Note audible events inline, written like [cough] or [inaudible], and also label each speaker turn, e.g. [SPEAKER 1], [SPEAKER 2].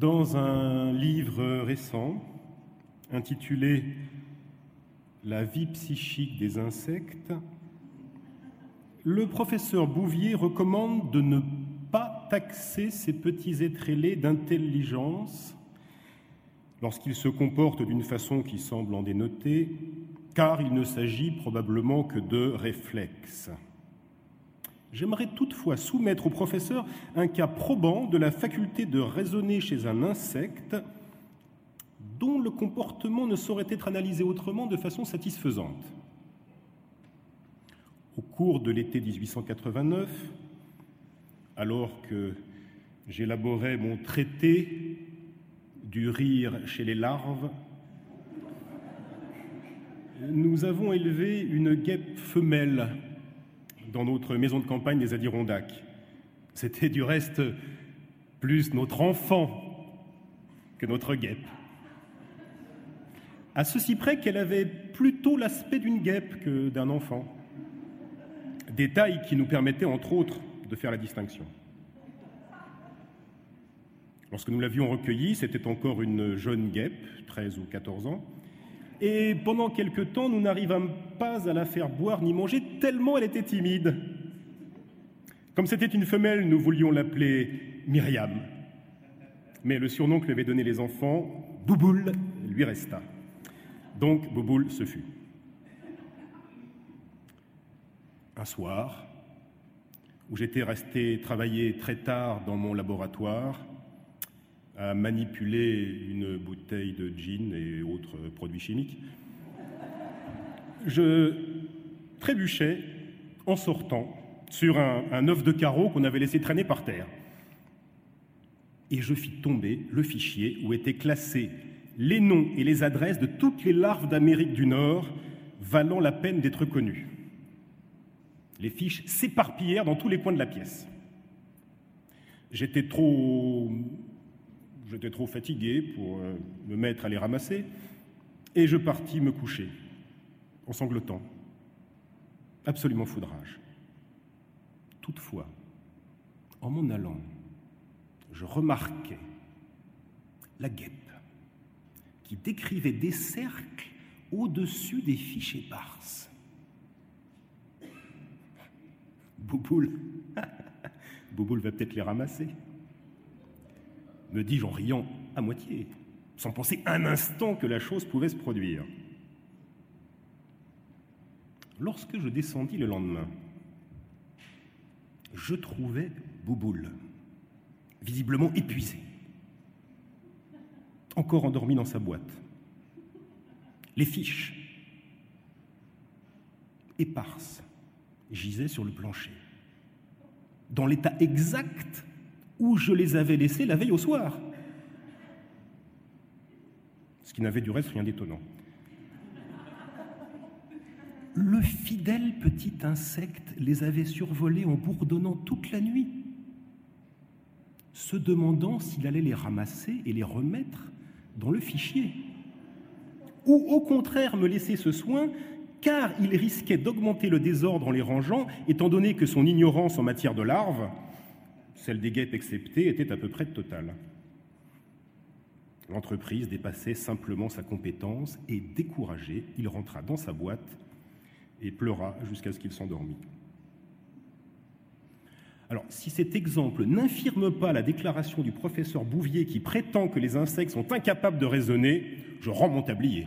[SPEAKER 1] Dans un livre récent intitulé La vie psychique des insectes, le professeur Bouvier recommande de ne pas taxer ces petits êtres ailés d'intelligence lorsqu'ils se comportent d'une façon qui semble en dénoter, car il ne s'agit probablement que de réflexes. J'aimerais toutefois soumettre au professeur un cas probant de la faculté de raisonner chez un insecte dont le comportement ne saurait être analysé autrement de façon satisfaisante. Au cours de l'été 1889, alors que j'élaborais mon traité du rire chez les larves, nous avons élevé une guêpe femelle dans notre maison de campagne des Adirondacks. C'était du reste plus notre enfant que notre guêpe. À ceci près qu'elle avait plutôt l'aspect d'une guêpe que d'un enfant. Détail qui nous permettait entre autres de faire la distinction. Lorsque nous l'avions recueillie, c'était encore une jeune guêpe, 13 ou 14 ans, et pendant quelque temps, nous n'arrivâmes pas à la faire boire ni manger, tellement elle était timide. Comme c'était une femelle, nous voulions l'appeler Myriam. Mais le surnom que lui avaient donné les enfants, Bouboule, lui resta. Donc Bouboule se fut. Un soir, où j'étais resté travailler très tard dans mon laboratoire, à manipuler une bouteille de gin et autres produits chimiques, je trébuchais en sortant sur un, un œuf de carreau qu'on avait laissé traîner par terre. Et je fis tomber le fichier où étaient classés les noms et les adresses de toutes les larves d'Amérique du Nord valant la peine d'être connues. Les fiches s'éparpillèrent dans tous les coins de la pièce. J'étais trop J'étais trop fatigué pour euh, me mettre à les ramasser, et je partis me coucher, en sanglotant. Absolument foudrage. Toutefois, en m'en allant, je remarquai la guêpe qui décrivait des cercles au-dessus des fiches éparses. Bouboule, [laughs] Bouboule va peut-être les ramasser me dis-je en riant à moitié, sans penser un instant que la chose pouvait se produire. Lorsque je descendis le lendemain, je trouvais Bouboule, visiblement épuisé, encore endormi dans sa boîte. Les fiches, éparses, gisaient sur le plancher, dans l'état exact où je les avais laissés la veille au soir. Ce qui n'avait du reste rien d'étonnant. Le fidèle petit insecte les avait survolés en bourdonnant toute la nuit, se demandant s'il allait les ramasser et les remettre dans le fichier, ou au contraire me laisser ce soin car il risquait d'augmenter le désordre en les rangeant, étant donné que son ignorance en matière de larves celle des guêpes exceptées, était à peu près totale. L'entreprise dépassait simplement sa compétence et, découragé, il rentra dans sa boîte et pleura jusqu'à ce qu'il s'endormît. Alors, si cet exemple n'infirme pas la déclaration du professeur Bouvier qui prétend que les insectes sont incapables de raisonner, je rends mon tablier.